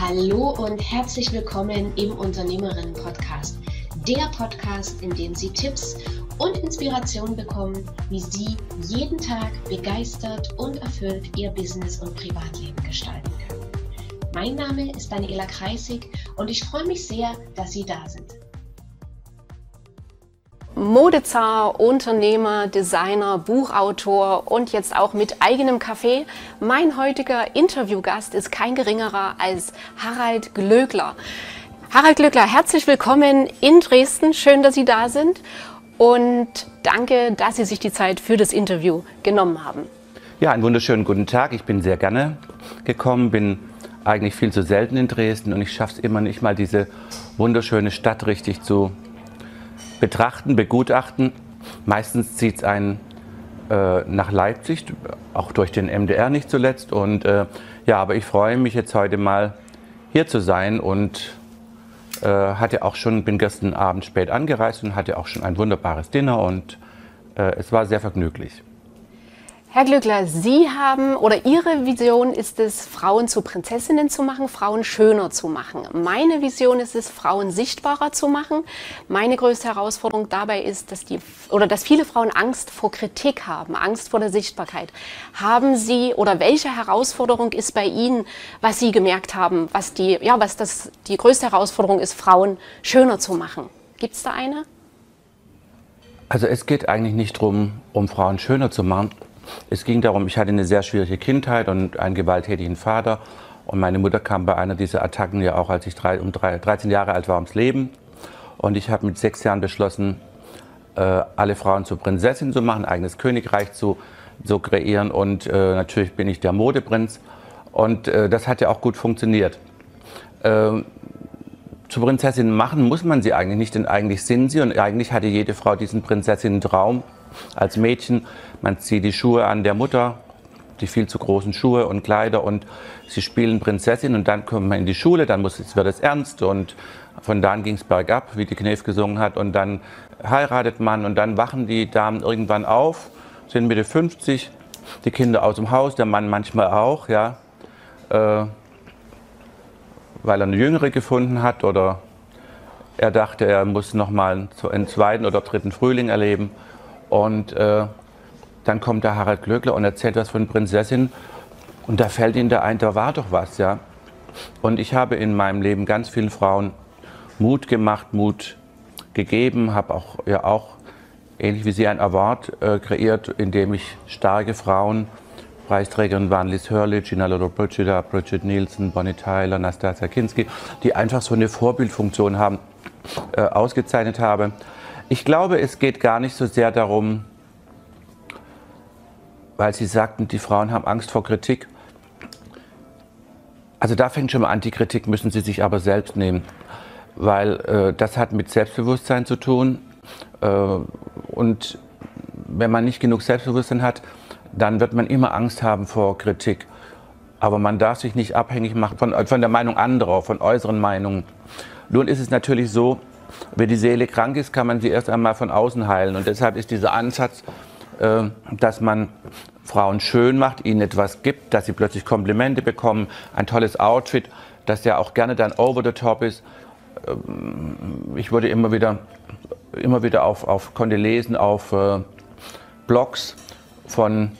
Hallo und herzlich willkommen im Unternehmerinnen-Podcast. Der Podcast, in dem Sie Tipps und Inspiration bekommen, wie Sie jeden Tag begeistert und erfüllt Ihr Business und Privatleben gestalten können. Mein Name ist Daniela Kreisig und ich freue mich sehr, dass Sie da sind. Modezar, Unternehmer, Designer, Buchautor und jetzt auch mit eigenem Café. Mein heutiger Interviewgast ist kein geringerer als Harald Glöckler. Harald Glöckler, herzlich willkommen in Dresden. Schön, dass Sie da sind und danke, dass Sie sich die Zeit für das Interview genommen haben. Ja, einen wunderschönen guten Tag. Ich bin sehr gerne gekommen, bin eigentlich viel zu selten in Dresden und ich schaffe es immer nicht mal, diese wunderschöne Stadt richtig zu betrachten, begutachten. Meistens zieht es einen äh, nach Leipzig, auch durch den MDR nicht zuletzt. Und äh, ja, aber ich freue mich jetzt heute mal hier zu sein und äh, hatte auch schon, bin gestern Abend spät angereist und hatte auch schon ein wunderbares Dinner und äh, es war sehr vergnüglich. Herr Glückler, Sie haben oder Ihre Vision ist es, Frauen zu Prinzessinnen zu machen, Frauen schöner zu machen. Meine Vision ist es, Frauen sichtbarer zu machen. Meine größte Herausforderung dabei ist, dass die oder dass viele Frauen Angst vor Kritik haben, Angst vor der Sichtbarkeit. Haben Sie oder welche Herausforderung ist bei Ihnen, was Sie gemerkt haben, was die ja was das die größte Herausforderung ist, Frauen schöner zu machen? Gibt es da eine? Also es geht eigentlich nicht darum, um Frauen schöner zu machen, es ging darum, ich hatte eine sehr schwierige Kindheit und einen gewalttätigen Vater. Und meine Mutter kam bei einer dieser Attacken ja auch, als ich drei, um drei, 13 Jahre alt war, ums Leben. Und ich habe mit sechs Jahren beschlossen, äh, alle Frauen zu Prinzessin zu machen, eigenes Königreich zu, zu kreieren. Und äh, natürlich bin ich der Modeprinz. Und äh, das hat ja auch gut funktioniert. Ähm, zu Prinzessin machen muss man sie eigentlich nicht, denn eigentlich sind sie. Und eigentlich hatte jede Frau diesen Prinzessinnen-Traum als Mädchen. Man zieht die Schuhe an der Mutter, die viel zu großen Schuhe und Kleider und sie spielen Prinzessin und dann kommt man in die Schule, dann muss, wird es ernst und von da an ging es bergab, wie die Knef gesungen hat und dann heiratet man und dann wachen die Damen irgendwann auf, sind Mitte 50, die Kinder aus dem Haus, der Mann manchmal auch, ja, äh, weil er eine Jüngere gefunden hat oder er dachte, er muss noch mal einen zweiten oder dritten Frühling erleben und äh, dann kommt der Harald Glöckler und erzählt was von Prinzessin. Und da fällt ihm der ein, da war doch was, ja. Und ich habe in meinem Leben ganz vielen Frauen Mut gemacht, Mut gegeben, habe auch, ja auch, ähnlich wie Sie, ein Award äh, kreiert, in dem ich starke Frauen, Preisträgerinnen waren Liz Hurley, Gina Lollobrigida, Bridget Nielsen, Bonnie Tyler, Nastasia Kinski, die einfach so eine Vorbildfunktion haben, äh, ausgezeichnet habe. Ich glaube, es geht gar nicht so sehr darum, weil Sie sagten, die Frauen haben Angst vor Kritik. Also da fängt schon mal an, die Kritik müssen sie sich aber selbst nehmen, weil äh, das hat mit Selbstbewusstsein zu tun. Äh, und wenn man nicht genug Selbstbewusstsein hat, dann wird man immer Angst haben vor Kritik. Aber man darf sich nicht abhängig machen von, von der Meinung anderer, von äußeren Meinungen. Nun ist es natürlich so, wenn die Seele krank ist, kann man sie erst einmal von außen heilen. Und deshalb ist dieser Ansatz, äh, dass man Frauen schön macht, ihnen etwas gibt, dass sie plötzlich Komplimente bekommen, ein tolles Outfit, das ja auch gerne dann over the top ist. Ähm, ich wurde immer wieder, immer wieder auf, auf konnte lesen auf äh, Blogs von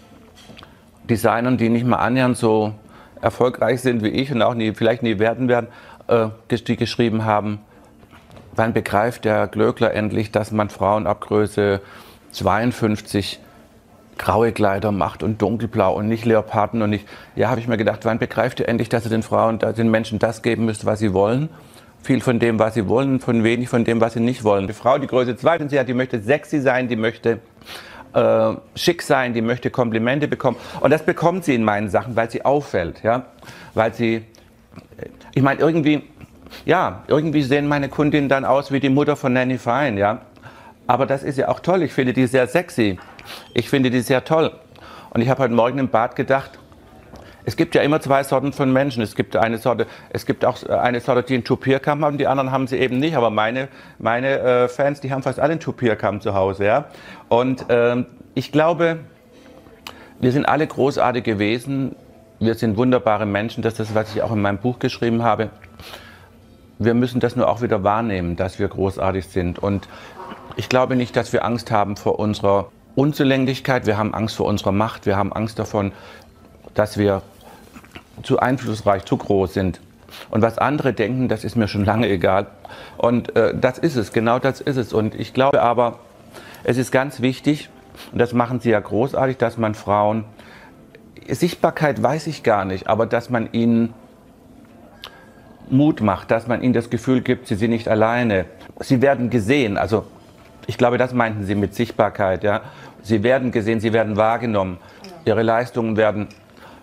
Designern, die nicht mal annähernd so erfolgreich sind wie ich und auch nie, vielleicht nie werden werden, äh, die geschrieben haben, wann begreift der Glöckler endlich, dass man Frauen ab Größe 52 graue Kleider macht und dunkelblau und nicht Leoparden und nicht. Ja, habe ich mir gedacht, wann begreift ihr endlich, dass ihr den Frauen, den Menschen das geben müsst, was sie wollen? Viel von dem, was sie wollen, von wenig von dem, was sie nicht wollen. Die Frau, die Größe 52 hat, die möchte sexy sein, die möchte äh, schick sein, die möchte Komplimente bekommen. Und das bekommt sie in meinen Sachen, weil sie auffällt, ja, weil sie. Ich meine, irgendwie, ja, irgendwie sehen meine Kundinnen dann aus wie die Mutter von Nanny Fine, ja. Aber das ist ja auch toll. Ich finde die sehr sexy. Ich finde die sehr toll. Und ich habe heute Morgen im Bad gedacht, es gibt ja immer zwei Sorten von Menschen. Es gibt eine Sorte, es gibt auch eine Sorte, die einen Tupierkamm haben, die anderen haben sie eben nicht. Aber meine, meine äh, Fans, die haben fast alle einen Tupierkamm zu Hause. Ja? Und ähm, ich glaube, wir sind alle großartig gewesen, wir sind wunderbare Menschen, das ist das, was ich auch in meinem Buch geschrieben habe. Wir müssen das nur auch wieder wahrnehmen, dass wir großartig sind. Und ich glaube nicht, dass wir Angst haben vor unserer Unzulänglichkeit, wir haben Angst vor unserer Macht, wir haben Angst davon, dass wir zu einflussreich, zu groß sind. Und was andere denken, das ist mir schon lange egal. Und äh, das ist es, genau das ist es. Und ich glaube aber, es ist ganz wichtig, und das machen sie ja großartig, dass man Frauen, Sichtbarkeit weiß ich gar nicht, aber dass man ihnen Mut macht, dass man ihnen das Gefühl gibt, sie sind nicht alleine. Sie werden gesehen, also ich glaube, das meinten sie mit Sichtbarkeit. Ja. Sie werden gesehen, sie werden wahrgenommen, ihre Leistungen werden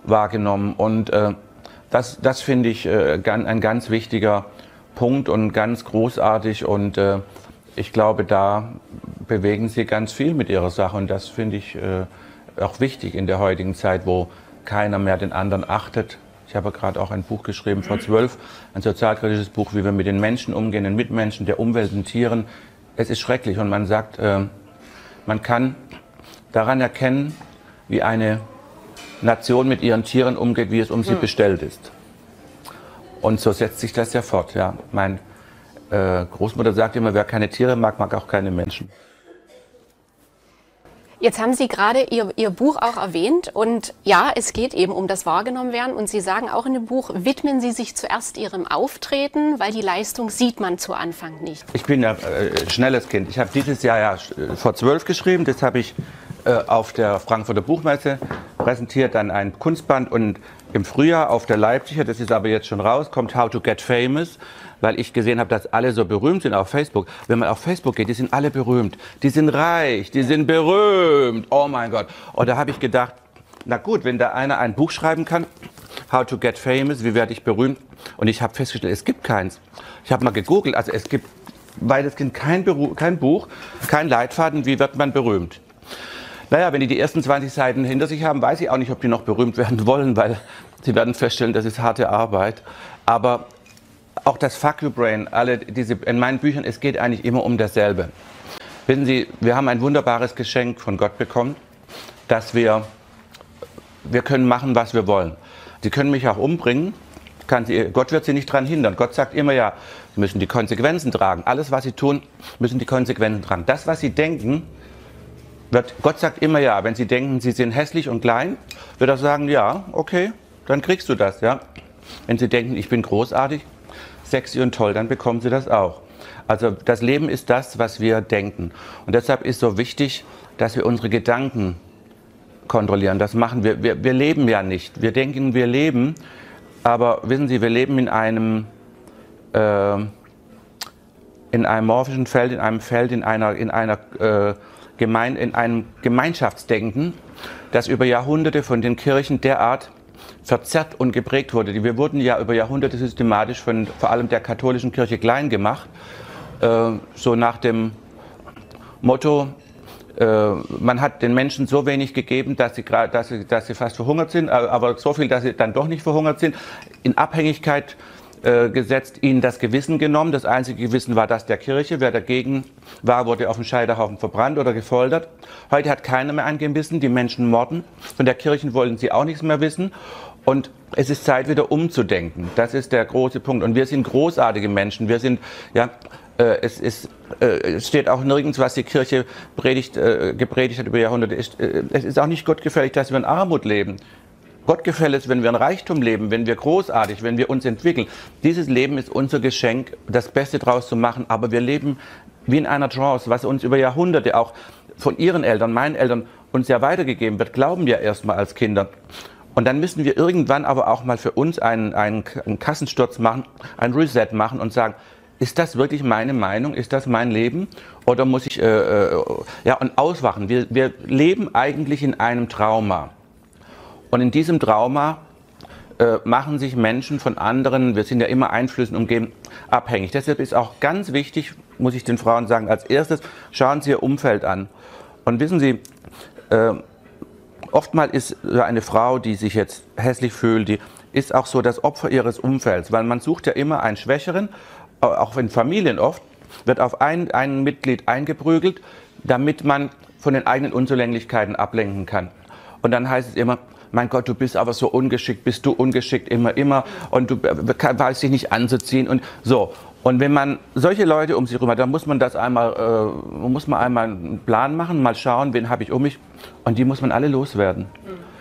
wahrgenommen und äh, das, das finde ich äh, ein ganz wichtiger Punkt und ganz großartig und äh, ich glaube, da bewegen Sie ganz viel mit Ihrer Sache und das finde ich äh, auch wichtig in der heutigen Zeit, wo keiner mehr den anderen achtet. Ich habe gerade auch ein Buch geschrieben vor zwölf, ein sozialkritisches Buch, wie wir mit den Menschen umgehen, den Mitmenschen, der Umwelt, den Tieren. Es ist schrecklich und man sagt, äh, man kann daran erkennen, wie eine Nation mit ihren Tieren umgeht, wie es um sie hm. bestellt ist. Und so setzt sich das ja fort. Ja. Mein äh, Großmutter sagt immer, wer keine Tiere mag, mag auch keine Menschen. Jetzt haben Sie gerade Ihr, Ihr Buch auch erwähnt und ja, es geht eben um das Wahrgenommenwerden und Sie sagen auch in dem Buch, widmen Sie sich zuerst Ihrem Auftreten, weil die Leistung sieht man zu Anfang nicht. Ich bin ja äh, schnelles Kind. Ich habe dieses Jahr ja äh, vor zwölf geschrieben, das habe ich äh, auf der Frankfurter Buchmesse präsentiert, dann ein Kunstband und im Frühjahr auf der Leipziger, das ist aber jetzt schon raus, kommt How to Get Famous, weil ich gesehen habe, dass alle so berühmt sind auf Facebook. Wenn man auf Facebook geht, die sind alle berühmt. Die sind reich, die sind berühmt. Oh mein Gott. Und da habe ich gedacht, na gut, wenn da einer ein Buch schreiben kann, How to Get Famous, wie werde ich berühmt? Und ich habe festgestellt, es gibt keins. Ich habe mal gegoogelt, also es gibt weitestgehend kein, kein Buch, kein Leitfaden, wie wird man berühmt. Naja, wenn die die ersten 20 Seiten hinter sich haben, weiß ich auch nicht, ob die noch berühmt werden wollen, weil sie werden feststellen, das ist harte Arbeit. Aber auch das Fuck You Brain, alle diese, in meinen Büchern, es geht eigentlich immer um dasselbe. Wissen Sie, wir haben ein wunderbares Geschenk von Gott bekommen, dass wir, wir können machen, was wir wollen. Sie können mich auch umbringen, sie, Gott wird Sie nicht daran hindern. Gott sagt immer ja, Sie müssen die Konsequenzen tragen. Alles, was Sie tun, müssen die Konsequenzen tragen. Das, was Sie denken, wird, Gott sagt immer ja. Wenn Sie denken, Sie sind hässlich und klein, wird er sagen, ja, okay, dann kriegst du das, ja. Wenn Sie denken, ich bin großartig, sexy und toll, dann bekommen Sie das auch. Also das Leben ist das, was wir denken. Und deshalb ist so wichtig, dass wir unsere Gedanken kontrollieren. Das machen wir. Wir, wir leben ja nicht. Wir denken, wir leben, aber wissen Sie, wir leben in einem äh, in einem morphischen Feld, in einem Feld, in einer, in einer äh, gemein, in einem Gemeinschaftsdenken, das über Jahrhunderte von den Kirchen derart verzerrt und geprägt wurde. Wir wurden ja über Jahrhunderte systematisch von vor allem der katholischen Kirche klein gemacht, äh, so nach dem Motto, äh, man hat den Menschen so wenig gegeben, dass sie, dass, sie, dass sie fast verhungert sind, aber so viel, dass sie dann doch nicht verhungert sind, in Abhängigkeit äh, gesetzt, ihnen das Gewissen genommen. Das einzige Gewissen war das der Kirche. Wer dagegen war, wurde auf dem Scheiterhaufen verbrannt oder gefoltert. Heute hat keiner mehr ein Gewissen. Die Menschen morden. Von der Kirche wollen sie auch nichts mehr wissen. Und es ist Zeit, wieder umzudenken. Das ist der große Punkt. Und wir sind großartige Menschen. Wir sind, ja, äh, es, ist, äh, es steht auch nirgends, was die Kirche predigt, äh, gepredigt hat über Jahrhunderte. Es, ist auch nicht gottgefällig, dass wir in Armut leben. Gott gefällt es, wenn wir in Reichtum leben, wenn wir großartig, wenn wir uns entwickeln. Dieses Leben ist unser Geschenk, das Beste draus zu machen. Aber wir leben wie in einer Trance, was uns über Jahrhunderte auch von ihren Eltern, meinen Eltern uns ja weitergegeben wird, glauben wir erstmal als Kinder. Und dann müssen wir irgendwann aber auch mal für uns einen, einen, einen Kassensturz machen, ein Reset machen und sagen, ist das wirklich meine Meinung? Ist das mein Leben? Oder muss ich, äh, äh, ja, und auswachen. Wir, wir leben eigentlich in einem Trauma. Und in diesem Trauma äh, machen sich Menschen von anderen, wir sind ja immer Einflüssen umgeben, abhängig. Deshalb ist auch ganz wichtig, muss ich den Frauen sagen, als erstes, schauen Sie Ihr Umfeld an. Und wissen Sie, äh, oftmals ist eine Frau, die sich jetzt hässlich fühlt, die ist auch so das Opfer ihres Umfelds, weil man sucht ja immer einen Schwächeren, auch in Familien oft, wird auf ein, ein Mitglied eingeprügelt, damit man von den eigenen Unzulänglichkeiten ablenken kann. Und dann heißt es immer, mein Gott, du bist aber so ungeschickt, bist du ungeschickt immer, immer und du weißt dich nicht anzuziehen und so. Und wenn man solche Leute um sich herum hat, dann muss man das einmal, äh, muss man einmal einen Plan machen, mal schauen, wen habe ich um mich und die muss man alle loswerden. Mhm.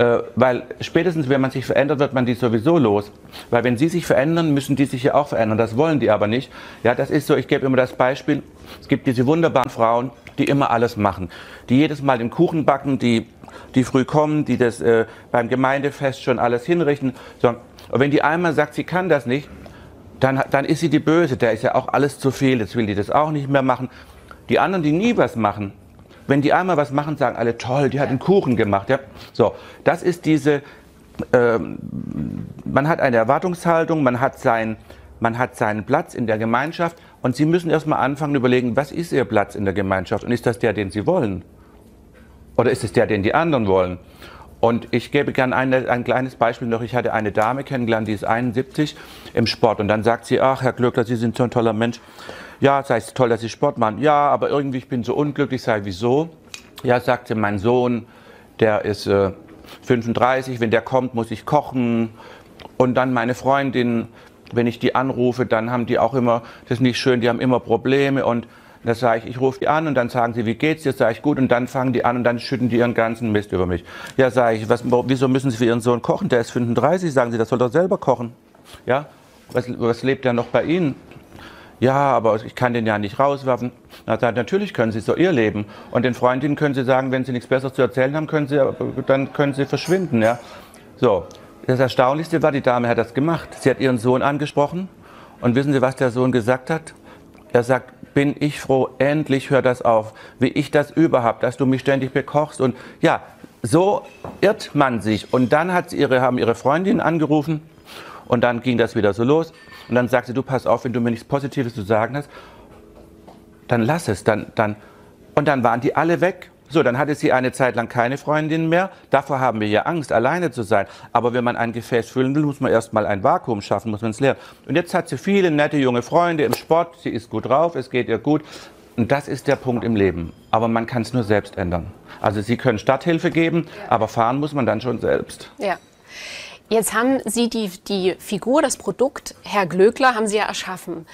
Äh, weil spätestens, wenn man sich verändert, wird man die sowieso los. Weil wenn sie sich verändern, müssen die sich ja auch verändern. Das wollen die aber nicht. Ja, das ist so, ich gebe immer das Beispiel, es gibt diese wunderbaren Frauen, die immer alles machen. Die jedes Mal den Kuchen backen, die, die früh kommen, die das äh, beim Gemeindefest schon alles hinrichten. So. Und wenn die einmal sagt, sie kann das nicht, dann, dann ist sie die Böse. Der ist ja auch alles zu viel, jetzt will die das auch nicht mehr machen. Die anderen, die nie was machen, wenn die einmal was machen, sagen alle, toll, die hat einen Kuchen gemacht. Ja? So, das ist diese, äh, man hat eine Erwartungshaltung, man hat, sein, man hat seinen Platz in der Gemeinschaft und Sie müssen erstmal anfangen überlegen, was ist Ihr Platz in der Gemeinschaft und ist das der, den Sie wollen? Oder ist es der, den die anderen wollen? Und ich gebe gerne ein, ein kleines Beispiel noch. Ich hatte eine Dame kennengelernt, die ist 71 im Sport. Und dann sagt sie, ach, Herr Glöckler, Sie sind so ein toller Mensch. Ja, sei es toll, dass Sie Sport machen. Ja, aber irgendwie, ich bin so unglücklich. Sei, wieso? Ja, sagte mein Sohn, der ist äh, 35. Wenn der kommt, muss ich kochen. Und dann meine Freundin, wenn ich die anrufe, dann haben die auch immer, das ist nicht schön, die haben immer Probleme. Und da sage ich, ich rufe die an und dann sagen sie, wie geht's dir? Sage ich, gut. Und dann fangen die an und dann schütten die ihren ganzen Mist über mich. Ja, sage ich, was, wieso müssen sie für ihren Sohn kochen? Der ist 35. Sagen sie, das soll er selber kochen. Ja, was, was lebt er noch bei Ihnen? Ja, aber ich kann den ja nicht rauswerfen. Na, dann, natürlich können Sie so ihr Leben. Und den Freundinnen können Sie sagen, wenn Sie nichts Besseres zu erzählen haben, können Sie, dann können Sie verschwinden. Ja? So, das Erstaunlichste war, die Dame hat das gemacht. Sie hat ihren Sohn angesprochen. Und wissen Sie, was der Sohn gesagt hat? Er sagt, bin ich froh, endlich hört das auf, wie ich das überhaupt, dass du mich ständig bekochst. Und ja, so irrt man sich. Und dann hat sie ihre, haben ihre Freundin angerufen und dann ging das wieder so los. Und dann sagte sie, du pass auf, wenn du mir nichts Positives zu sagen hast, dann lass es. Dann, dann. Und dann waren die alle weg. So, dann hatte sie eine Zeit lang keine Freundin mehr. Davor haben wir ja Angst, alleine zu sein. Aber wenn man ein Gefäß füllen will, muss man erstmal ein Vakuum schaffen, muss man es leeren. Und jetzt hat sie viele nette junge Freunde im Sport. Sie ist gut drauf, es geht ihr gut. Und das ist der Punkt im Leben. Aber man kann es nur selbst ändern. Also Sie können Stadthilfe geben, aber fahren muss man dann schon selbst. Ja. Jetzt haben Sie die, die Figur, das Produkt, Herr Glöckler, haben Sie ja erschaffen.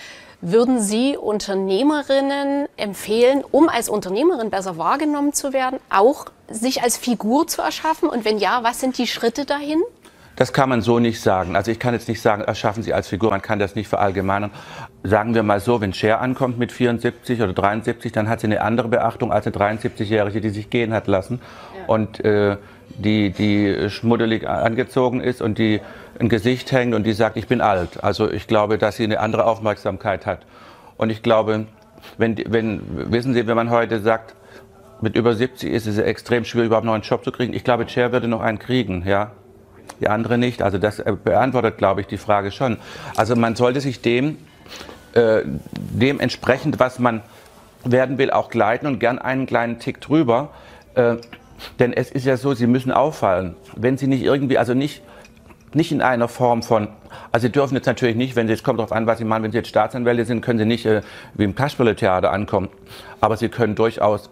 Würden Sie Unternehmerinnen empfehlen, um als Unternehmerin besser wahrgenommen zu werden, auch sich als Figur zu erschaffen? Und wenn ja, was sind die Schritte dahin? Das kann man so nicht sagen. Also ich kann jetzt nicht sagen, erschaffen Sie als Figur, man kann das nicht verallgemeinern. Sagen wir mal so, wenn Cher ankommt mit 74 oder 73, dann hat sie eine andere Beachtung als eine 73-Jährige, die sich gehen hat lassen. Ja. Und äh, die, die schmuddelig angezogen ist und die ein Gesicht hängt und die sagt, ich bin alt. Also ich glaube, dass sie eine andere Aufmerksamkeit hat. Und ich glaube, wenn, wenn, wissen Sie, wenn man heute sagt, mit über 70 ist es extrem schwierig, überhaupt noch einen Job zu kriegen. Ich glaube, Cher würde noch einen kriegen, ja. Die andere nicht. Also das beantwortet, glaube ich, die Frage schon. Also man sollte sich dem, äh, dementsprechend, was man werden will, auch gleiten und gern einen kleinen Tick drüber. Äh, denn es ist ja so, sie müssen auffallen. Wenn sie nicht irgendwie, also nicht, nicht in einer Form von, also sie dürfen jetzt natürlich nicht, wenn sie, es kommt darauf an, was sie machen, wenn sie jetzt Staatsanwälte sind, können sie nicht äh, wie im Kasperle-Theater ankommen. Aber sie können durchaus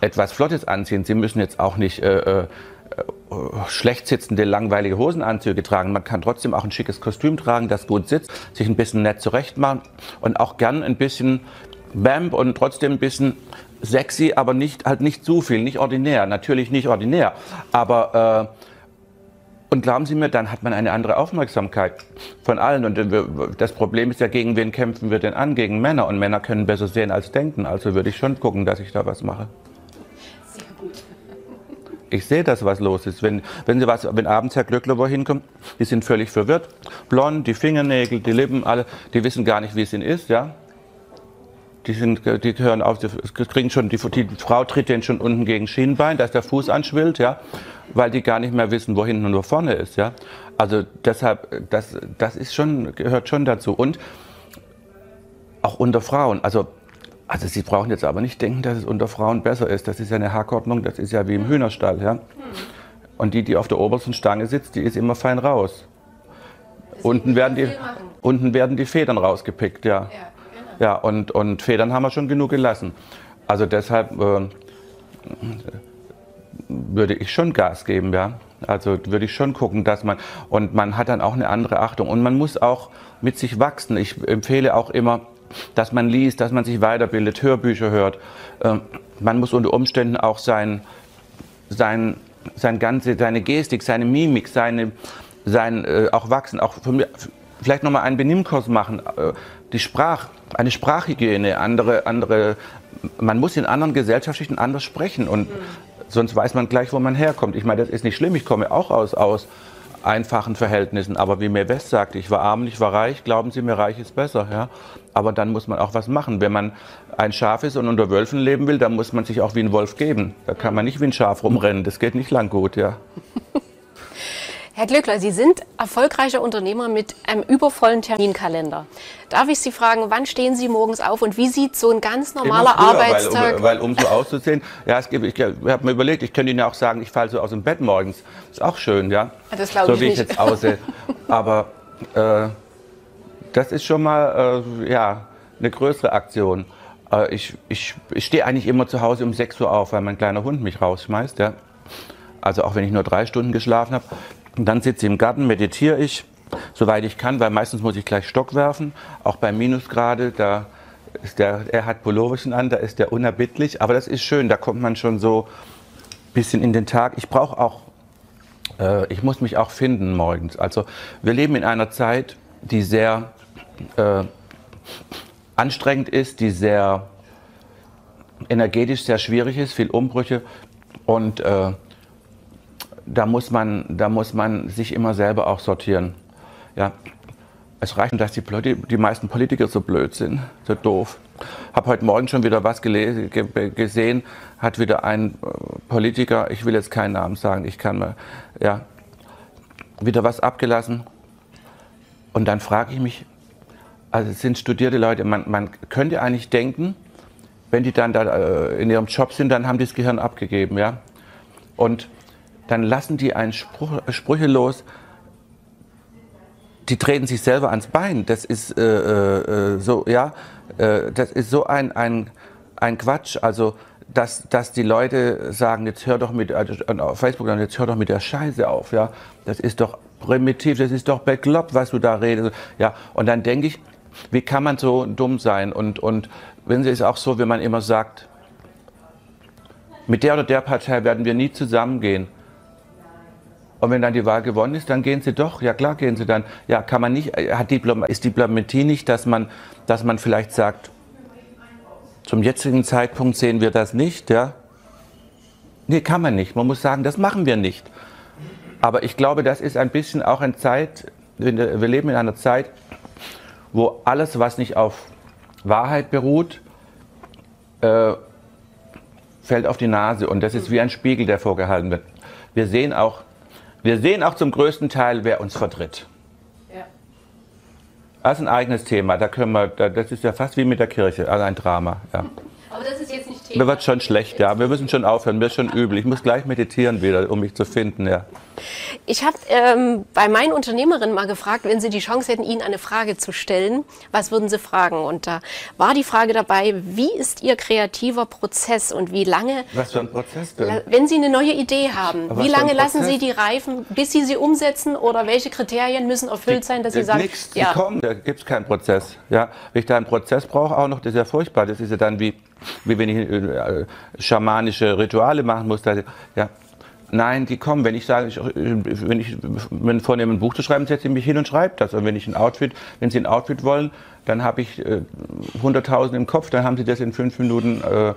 etwas Flottes anziehen. Sie müssen jetzt auch nicht äh, äh, schlecht sitzende, langweilige Hosenanzüge tragen. Man kann trotzdem auch ein schickes Kostüm tragen, das gut sitzt, sich ein bisschen nett zurechtmachen und auch gern ein bisschen Bamp und trotzdem ein bisschen sexy, aber nicht, halt nicht zu viel, nicht ordinär. Natürlich nicht ordinär. Aber, äh, und glauben Sie mir, dann hat man eine andere Aufmerksamkeit von allen. Und das Problem ist ja, gegen wen kämpfen wir denn an? Gegen Männer. Und Männer können besser sehen als denken. Also würde ich schon gucken, dass ich da was mache. Sehr gut. Ich sehe das, was los ist. Wenn, wenn, Sie was, wenn abends Herr Glöckler wohin kommt, die sind völlig verwirrt. Blond, die Fingernägel, die Lippen, alle, die wissen gar nicht, wie es ihnen ist, ja. Die, sind, die hören auf, die kriegen schon, die, die Frau tritt denen schon unten gegen Schienbein, dass der Fuß anschwillt, ja, weil die gar nicht mehr wissen, wo hinten und wo vorne ist, ja. Also deshalb, das, das ist schon, gehört schon dazu. Und auch unter Frauen, also, also Sie brauchen jetzt aber nicht denken, dass es unter Frauen besser ist. Das ist ja eine Hackordnung, das ist ja wie im Hühnerstall, ja. Und die, die auf der obersten Stange sitzt, die ist immer fein raus. Unten werden, die, unten werden die Federn rausgepickt, ja. ja. Ja, und, und Federn haben wir schon genug gelassen. Also deshalb äh, würde ich schon Gas geben, ja. Also würde ich schon gucken, dass man, und man hat dann auch eine andere Achtung. Und man muss auch mit sich wachsen. Ich empfehle auch immer, dass man liest, dass man sich weiterbildet, Hörbücher hört. Ähm, man muss unter Umständen auch sein, sein, sein ganze, seine Gestik, seine Mimik, seine, sein, äh, auch wachsen, auch für vielleicht nochmal einen Benimmkurs machen, äh, die Sprach, eine Sprachhygiene, andere, andere, man muss in anderen Gesellschaftsschichten anders sprechen und mhm. sonst weiß man gleich, wo man herkommt. Ich meine, das ist nicht schlimm, ich komme auch aus, aus einfachen Verhältnissen, aber wie mir West sagte, ich war arm, ich war reich, glauben Sie mir, reich ist besser, ja. Aber dann muss man auch was machen. Wenn man ein Schaf ist und unter Wölfen leben will, dann muss man sich auch wie ein Wolf geben. Da kann man nicht wie ein Schaf rumrennen, das geht nicht lang gut, ja. Herr Glückler, Sie sind erfolgreicher Unternehmer mit einem übervollen Terminkalender. Darf ich Sie fragen, wann stehen Sie morgens auf und wie sieht so ein ganz normaler früher, Arbeitstag? Weil, weil um so auszusehen, ja, es gibt, ich, ich habe mir überlegt, ich könnte Ihnen auch sagen, ich falle so aus dem Bett morgens. Ist auch schön, ja. Das glaube so, ich nicht. So wie ich jetzt aussehe. Aber äh, das ist schon mal äh, ja, eine größere Aktion. Äh, ich, ich, ich stehe eigentlich immer zu Hause um 6 Uhr auf, weil mein kleiner Hund mich rausschmeißt. Ja. Also auch wenn ich nur drei Stunden geschlafen habe. Und dann sitze ich im Garten, meditiere ich, soweit ich kann, weil meistens muss ich gleich Stock werfen. Auch bei Minusgrade, da ist der, er hat Pulloverchen an, da ist der unerbittlich. Aber das ist schön, da kommt man schon so ein bisschen in den Tag. Ich brauche auch, äh, ich muss mich auch finden morgens. Also wir leben in einer Zeit, die sehr äh, anstrengend ist, die sehr energetisch sehr schwierig ist, viel Umbrüche und äh, da muss man, da muss man sich immer selber auch sortieren. Ja, es reicht, dass die, die meisten Politiker so blöd sind, so doof. Habe heute Morgen schon wieder was gesehen, hat wieder ein äh, Politiker, ich will jetzt keinen Namen sagen, ich kann mal, ja, wieder was abgelassen. Und dann frage ich mich, also es sind studierte Leute, man, man könnte eigentlich denken, wenn die dann da äh, in ihrem Job sind, dann haben die das Gehirn abgegeben, ja. Und dann lassen die einen Spruch, Sprüche los, die treten sich selber ans Bein. Das ist äh, äh, so, ja, äh, das ist so ein, ein, ein Quatsch. Also, dass, dass die Leute sagen, jetzt hör doch mit, also auf Facebook, jetzt hör doch mit der Scheiße auf, ja. Das ist doch primitiv, das ist doch bekloppt, was du da redest. Ja, und dann denke ich, wie kann man so dumm sein? Und, und wenn es ist auch so, wenn man immer sagt, mit der oder der Partei werden wir nie zusammengehen. Und wenn dann die Wahl gewonnen ist, dann gehen sie doch. Ja klar gehen sie dann. Ja, kann man nicht, äh, hat Diplom, ist Diplomatie nicht, dass man, dass man vielleicht sagt, zum jetzigen Zeitpunkt sehen wir das nicht, ja? Nee, kann man nicht. Man muss sagen, das machen wir nicht. Aber ich glaube, das ist ein bisschen auch eine Zeit, wir leben in einer Zeit, wo alles, was nicht auf Wahrheit beruht, äh, fällt auf die Nase. Und das ist wie ein Spiegel, der vorgehalten wird. Wir sehen auch wir sehen auch zum größten Teil, wer uns vertritt. Ja. Das ist ein eigenes Thema. Da können wir, das ist ja fast wie mit der Kirche, also ein Drama. Ja. Aber das ist jetzt nicht Thema. Mir wird schon schlecht, ja. Wir müssen schon aufhören. Mir ist schon übel. Ich muss gleich meditieren wieder, um mich zu finden, ja. Ich habe ähm, bei meinen Unternehmerinnen mal gefragt, wenn sie die Chance hätten, Ihnen eine Frage zu stellen, was würden Sie fragen? Und da war die Frage dabei, wie ist Ihr kreativer Prozess und wie lange... Was für ein Prozess denn? Wenn Sie eine neue Idee haben, wie lange lassen Sie die reifen, bis Sie sie umsetzen oder welche Kriterien müssen erfüllt die, sein, dass Sie sagen... Nichts, ja. kommen, da gibt es keinen Prozess. Ja, wenn ich da einen Prozess brauche, auch noch, das ist ja furchtbar. Das ist ja dann wie, wie wenn ich äh, schamanische Rituale machen muss. Da, ja, Nein, die kommen. Wenn ich sage, ich, wenn ich wenn vornehme, ein Buch zu schreiben, setze ich mich hin und schreibe das. Und wenn ich ein Outfit, wenn Sie ein Outfit wollen, dann habe ich äh, 100.000 im Kopf, dann haben Sie das in fünf Minuten äh,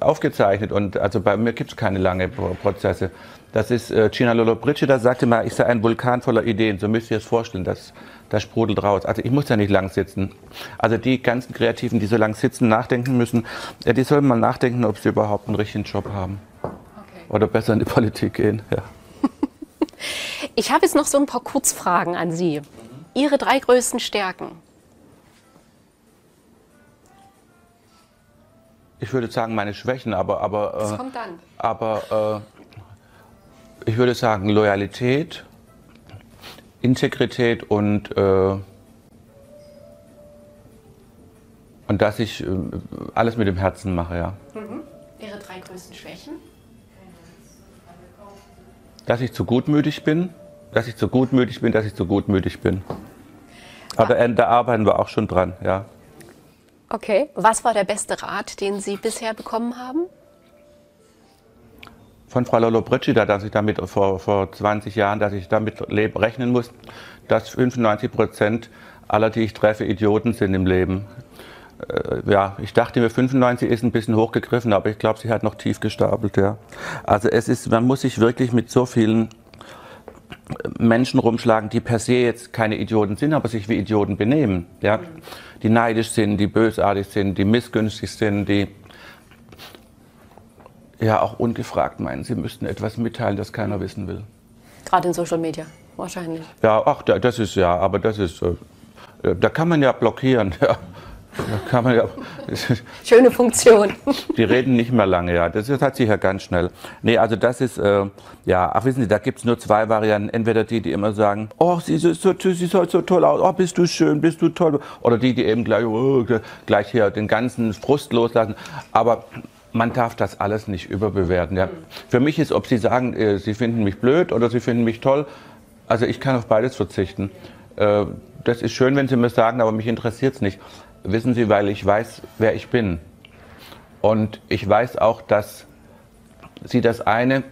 aufgezeichnet. Und also bei mir gibt es keine langen Prozesse. Das ist äh, Gina Lollobrigida sagte mal, ich sei ein Vulkan voller Ideen. So müsst ihr es vorstellen. Das, das sprudelt raus. Also ich muss ja nicht lang sitzen. Also die ganzen Kreativen, die so lang sitzen, nachdenken müssen, ja, die sollen mal nachdenken, ob sie überhaupt einen richtigen Job haben oder besser in die Politik gehen. Ja. Ich habe jetzt noch so ein paar Kurzfragen an Sie. Ihre drei größten Stärken? Ich würde sagen, meine Schwächen, aber. aber das äh, kommt dann. Aber äh, ich würde sagen, Loyalität, Integrität und. Äh, und dass ich äh, alles mit dem Herzen mache, ja. Mhm. Ihre drei größten Schwächen? Dass ich zu gutmütig bin, dass ich zu gutmütig bin, dass ich zu gutmütig bin. Aber da, da arbeiten wir auch schon dran, ja. Okay. Was war der beste Rat, den Sie bisher bekommen haben? Von Frau Lollobrigida, dass ich damit vor, vor 20 Jahren, dass ich damit rechnen muss, dass 95 Prozent aller, die ich treffe, Idioten sind im Leben. Äh, ja, ich dachte mir, 95 ist ein bisschen hochgegriffen, aber ich glaube, sie hat noch tief gestapelt, ja. Also es ist, man muss sich wirklich mit so vielen Menschen rumschlagen, die per se jetzt keine Idioten sind, aber sich wie Idioten benehmen, ja. Die neidisch sind, die bösartig sind, die missgünstig sind, die ja auch ungefragt meinen, sie müssten etwas mitteilen, das keiner wissen will. Gerade in Social Media, wahrscheinlich. Ja, ach, das ist ja, aber das ist, da kann man ja blockieren, ja. Kann man ja, Schöne Funktion. Die reden nicht mehr lange, ja. Das hat sich ja ganz schnell. Nee, also das ist, äh, ja, ach wissen Sie, da gibt es nur zwei Varianten. Entweder die, die immer sagen, oh, sie, ist so, sie sieht so toll aus, oh, bist du schön, bist du toll. Oder die, die eben gleich, oh, gleich hier den ganzen Frust loslassen. Aber man darf das alles nicht überbewerten. Ja. Für mich ist, ob Sie sagen, äh, Sie finden mich blöd oder Sie finden mich toll, also ich kann auf beides verzichten. Äh, das ist schön, wenn Sie mir sagen, aber mich interessiert es nicht. Wissen Sie, weil ich weiß, wer ich bin. Und ich weiß auch, dass Sie das eine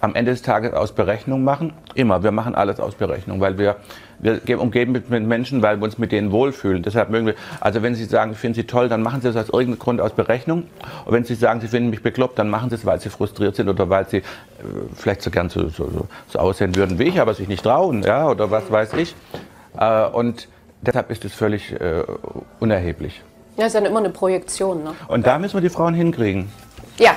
am Ende des Tages aus Berechnung machen. Immer, wir machen alles aus Berechnung, weil wir, wir umgeben mit, mit Menschen, weil wir uns mit denen wohlfühlen. Deshalb mögen wir, also wenn Sie sagen, ich finde Sie toll, dann machen Sie das aus irgendeinem Grund aus Berechnung. Und wenn Sie sagen, Sie finden mich bekloppt, dann machen Sie es, weil Sie frustriert sind oder weil Sie äh, vielleicht so gern so, so, so, aussehen würden wie ich, aber sich nicht trauen, ja, oder was weiß ich. Äh, und Deshalb ist es völlig äh, unerheblich. Ja, ist ja immer eine Projektion. Ne? Und da müssen wir die Frauen hinkriegen. Ja,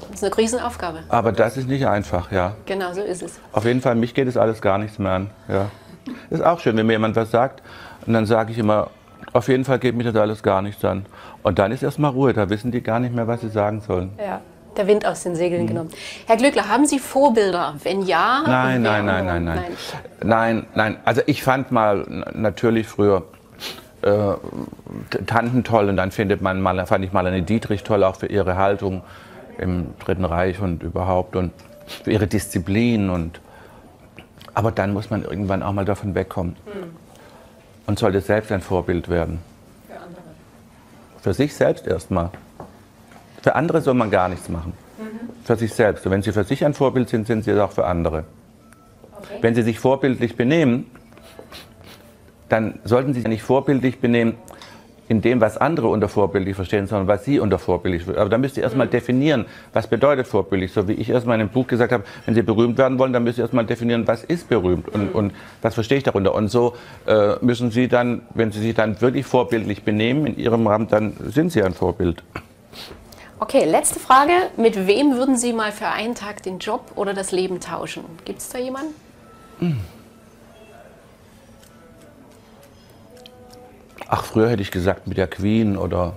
das ist eine Riesenaufgabe. Aber das ist nicht einfach, ja. Genau, so ist es. Auf jeden Fall, mich geht es alles gar nichts mehr an. Ja. Das ist auch schön, wenn mir jemand was sagt. Und dann sage ich immer, auf jeden Fall geht mich das alles gar nichts an. Und dann ist erstmal Ruhe, da wissen die gar nicht mehr, was sie sagen sollen. Ja der Wind aus den Segeln mhm. genommen. Herr Glückler, haben Sie Vorbilder? Wenn ja, nein, nein, nein, nein, nein, nein, nein, Also ich fand mal natürlich früher äh, Tanten toll und dann findet man mal, fand ich Marlene Dietrich toll auch für ihre Haltung im Dritten Reich und überhaupt und für ihre Disziplin und aber dann muss man irgendwann auch mal davon wegkommen hm. und sollte selbst ein Vorbild werden. Für andere. Für sich selbst erstmal. Für andere soll man gar nichts machen. Mhm. Für sich selbst. Und wenn Sie für sich ein Vorbild sind, sind Sie es auch für andere. Okay. Wenn Sie sich vorbildlich benehmen, dann sollten Sie sich nicht vorbildlich benehmen in dem, was andere unter vorbildlich verstehen, sondern was Sie unter vorbildlich verstehen. Aber da müsst ihr erstmal mhm. definieren, was bedeutet vorbildlich. So wie ich erstmal in einem Buch gesagt habe, wenn Sie berühmt werden wollen, dann müsst ihr erstmal definieren, was ist berühmt und, mhm. und was verstehe ich darunter. Und so äh, müssen Sie dann, wenn Sie sich dann wirklich vorbildlich benehmen in Ihrem Rahmen, dann sind Sie ein Vorbild. Okay, letzte Frage. Mit wem würden Sie mal für einen Tag den Job oder das Leben tauschen? Gibt es da jemanden? Ach, früher hätte ich gesagt mit der Queen oder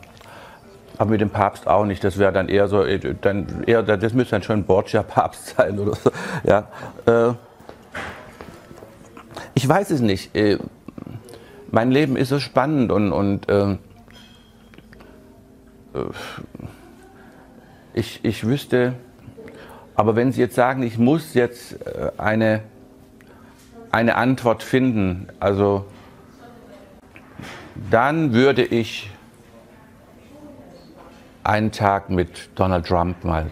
aber mit dem Papst auch nicht. Das wäre dann eher so, äh, dann eher, das müsste dann schon Borgia-Papst sein oder so. Ja. Äh, ich weiß es nicht. Äh, mein Leben ist so spannend und, und äh, ich, ich wüsste, aber wenn Sie jetzt sagen, ich muss jetzt äh, eine, eine Antwort finden, also dann würde ich einen Tag mit Donald Trump mal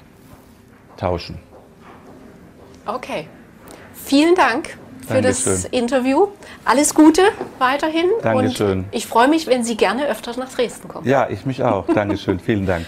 tauschen. Okay. Vielen Dank für Dankeschön. das Interview. Alles Gute weiterhin. Dankeschön. Und ich freue mich, wenn Sie gerne öfter nach Dresden kommen. Ja, ich mich auch. Dankeschön. Vielen Dank.